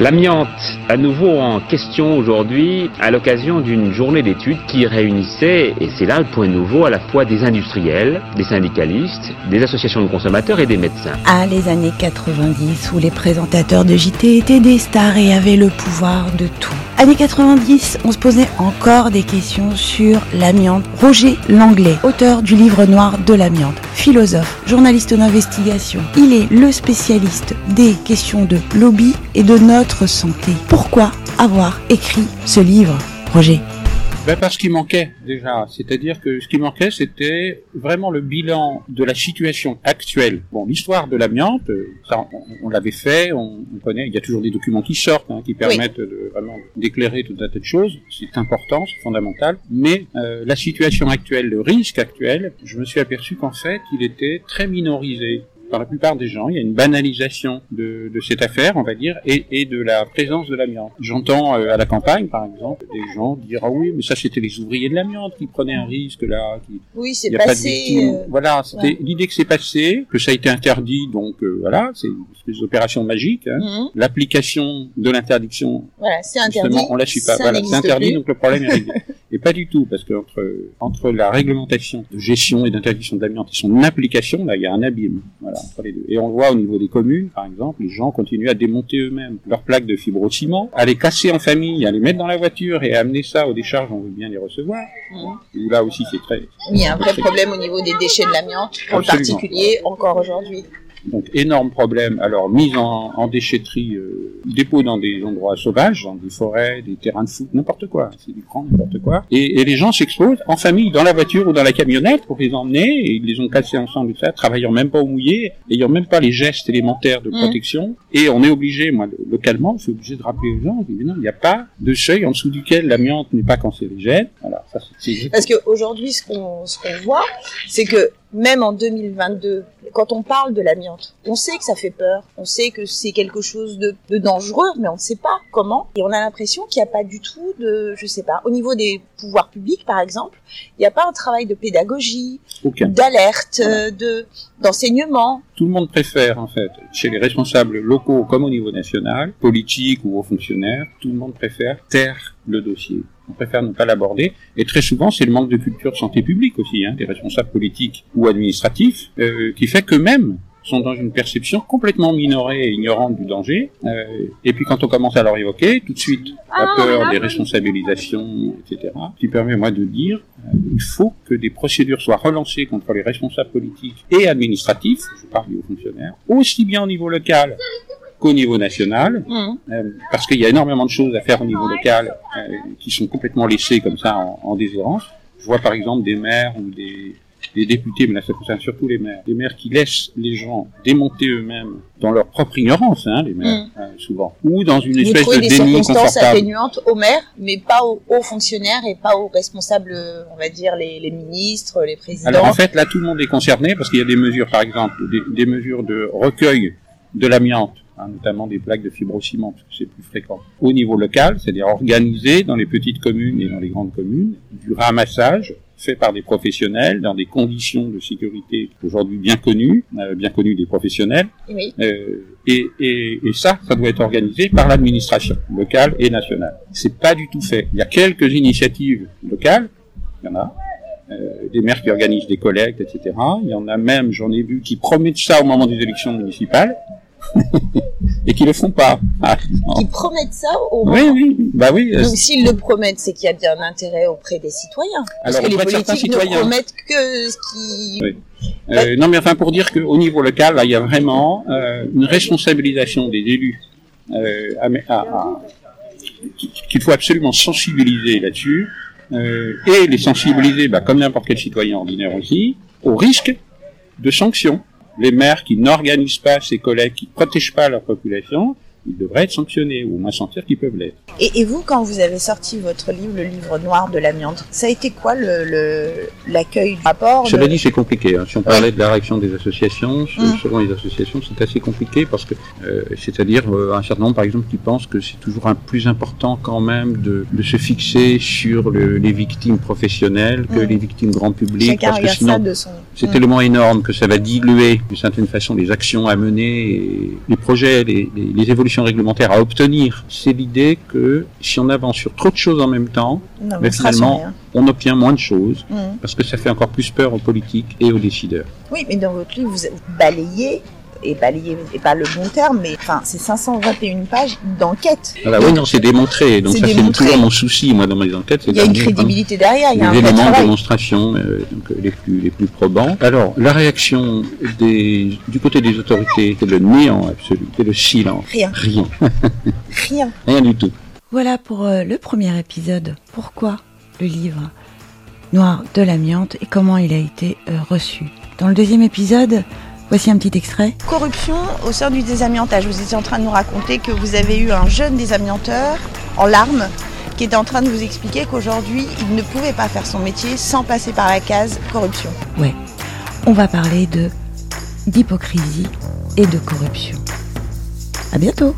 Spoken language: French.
L'amiante, à nouveau en question aujourd'hui, à l'occasion d'une journée d'études qui réunissait, et c'est là le point nouveau, à la fois des industriels, des syndicalistes, des associations de consommateurs et des médecins. Ah, les années 90, où les présentateurs de JT étaient des stars et avaient le pouvoir de tout. Années 90, on se posait encore des questions sur l'amiante. Roger Langlais, auteur du livre noir de l'amiante, philosophe, journaliste d'investigation. Il est le spécialiste des questions de lobby et de notre santé. Pourquoi avoir écrit ce livre, Roger ben parce qu'il manquait déjà, c'est-à-dire que ce qui manquait, c'était vraiment le bilan de la situation actuelle. Bon, l'histoire de l'amiante, ça, on, l'avait fait, on, connaît, il y a toujours des documents qui sortent, hein, qui permettent de, vraiment d'éclairer tout un tas de choses. C'est important, c'est fondamental. Mais euh, la situation actuelle, le risque actuel, je me suis aperçu qu'en fait, il était très minorisé par la plupart des gens. Il y a une banalisation de, de cette affaire, on va dire, et, et de la présence de l'amiante. J'entends euh, à la campagne, par exemple, des gens dire ah oui, mais ça c'était les ouvriers de l'amiante qui prenaient un risque là. Qui, oui, c'est passé. Euh, voilà, c'était l'idée que c'est passé, que ça a été interdit, donc euh, voilà, c'est des opérations magiques. Hein. Mhm. L'application de l'interdiction, voilà, c'est interdit. on la suit pas. Voilà, c'est interdit, donc le problème est réglé. et pas du tout, parce que entre, entre la réglementation de gestion et d'interdiction de l'amiante et son application, là, il y a un abîme. Voilà. Et on le voit au niveau des communes, par exemple, les gens continuent à démonter eux-mêmes leurs plaques de fibrociment, à les casser en famille, à les mettre dans la voiture et à amener ça aux décharges, on veut bien les recevoir. Mmh. là aussi, c'est très... Il y a un vrai problème au niveau des déchets de l'amiante, le particulier, encore aujourd'hui. Donc énorme problème. Alors mise en, en déchetterie, euh, dépôt dans des endroits sauvages, dans des forêts, des terrains de foot, n'importe quoi. C'est du grand n'importe quoi. Et, et, les gens s'exposent en famille, dans la voiture ou dans la camionnette pour les emmener. Et ils les ont cassés ensemble, ça, travaillant même pas au mouillé, ayant même pas les gestes élémentaires de mmh. protection. Et on est obligé, moi localement, je suis obligé de rappeler aux gens, non, il n'y a pas de seuil en dessous duquel l'amiante n'est pas cancérigène. Voilà, ça, c'est... Parce qu'aujourd'hui, ce qu'on ce qu'on voit, c'est que même en 2022, quand on parle de l'amiante, on sait que ça fait peur, on sait que c'est quelque chose de, de, dangereux, mais on ne sait pas comment. Et on a l'impression qu'il n'y a pas du tout de, je sais pas, au niveau des pouvoirs publics, par exemple, il n'y a pas un travail de pédagogie, d'alerte, de d'enseignement. Tout le monde préfère, en fait, chez les responsables locaux comme au niveau national, politiques ou aux fonctionnaires, tout le monde préfère taire le dossier on préfère ne pas l'aborder. Et très souvent, c'est le manque de culture santé publique aussi, hein, des responsables politiques ou administratifs, euh, qui fait qu'eux-mêmes sont dans une perception complètement minorée et ignorante du danger. Euh, et puis quand on commence à leur évoquer, tout de suite, la ah, peur des responsabilisations, etc., qui permet moi de dire, euh, il faut que des procédures soient relancées contre les responsables politiques et administratifs, je parle aux fonctionnaires, aussi bien au niveau local qu'au niveau national, mmh. euh, parce qu'il y a énormément de choses à faire au niveau local euh, qui sont complètement laissées comme ça en, en déshérence. Je vois par exemple des maires ou des, des députés, mais là ça concerne surtout les maires, des maires qui laissent les gens démonter eux-mêmes dans leur propre ignorance, hein, les maires, mmh. euh, souvent, ou dans une espèce de des déni circonstances atténuantes aux maires, mais pas aux, aux, fonctionnaires et pas aux responsables, on va dire les, les, ministres, les présidents. Alors en fait, là tout le monde est concerné parce qu'il y a des mesures, par exemple, des, des mesures de recueil de l'amiante Hein, notamment des plaques de fibrociment, parce que c'est plus fréquent. Au niveau local, c'est-à-dire organisé dans les petites communes et dans les grandes communes, du ramassage fait par des professionnels dans des conditions de sécurité aujourd'hui bien connues, euh, bien connues des professionnels. Oui. Euh, et, et, et, ça, ça doit être organisé par l'administration locale et nationale. C'est pas du tout fait. Il y a quelques initiatives locales, il y en a, euh, des maires qui organisent des collectes, etc. Il y en a même, j'en ai vu, qui promettent ça au moment des élections municipales. et qui le font pas. Ah, qui promettent ça au Oui, oui, bah oui. Donc s'ils le promettent, c'est qu'il y a bien un intérêt auprès des citoyens. Parce Alors, que les politiques ne promettent que ce qui. Oui. Euh, non, mais enfin pour dire qu'au niveau local, là, il y a vraiment euh, une responsabilisation des élus euh, à, à, qu'il faut absolument sensibiliser là-dessus euh, et les sensibiliser, bah, comme n'importe quel citoyen ordinaire aussi, au risque de sanctions les maires qui n'organisent pas ces collègues, qui protègent pas leur population, ils devraient être sanctionnés, ou au moins sentir qu'ils peuvent l'être. Et, et, vous, quand vous avez sorti votre livre, le livre noir de l'amiante, ça a été quoi l'accueil le, du rapport Cela dit, c'est compliqué. Hein. Si on parlait de la réaction des associations, mmh. selon les associations, c'est assez compliqué parce que, euh, c'est-à-dire euh, un certain nombre, par exemple, qui pensent que c'est toujours un plus important quand même de, de se fixer sur le, les victimes professionnelles que mmh. les victimes grand public. Chacun parce que sinon, c'est mmh. tellement énorme que ça va diluer d'une certaine façon les actions à mener, et les projets, les, les, les évolutions solution réglementaire à obtenir. C'est l'idée que si on avance sur trop de choses en même temps, Non, mais sur finalement, on obtient moins de choses Mhm. parce que ça fait encore plus peur aux politiques et aux décideurs. Oui, mais dans votre livre, vous vous balayez, et pas le bon terme, mais enfin, c'est 521 pages d'enquête. Voilà, oui, non, c'est démontré. Donc C'est ça, c'est démontré. toujours mon souci, moi, dans mes enquêtes. Il y a une vraiment crédibilité derrière, il y a un éléments de démonstration euh, donc, euh, les plus les plus probants. Alors la réaction des du côté des autorités, c'est le néant absolu, c'est le silence, Rien, rien, rien. rien du tout. Voilà pour euh, le premier épisode. Pourquoi le livre Noir de l'amiante et comment il a été euh, reçu? Dans le deuxième épisode, voici un petit extrait. Corruption au sein du désamiantage. Vous étiez en train de nous raconter que vous avez eu un jeune désamianteur en larmes qui était en train de vous expliquer qu'aujourd'hui, il ne pouvait pas faire son métier sans passer par la case corruption. Ouais, on va parler de d'hypocrisie et de corruption. À bientôt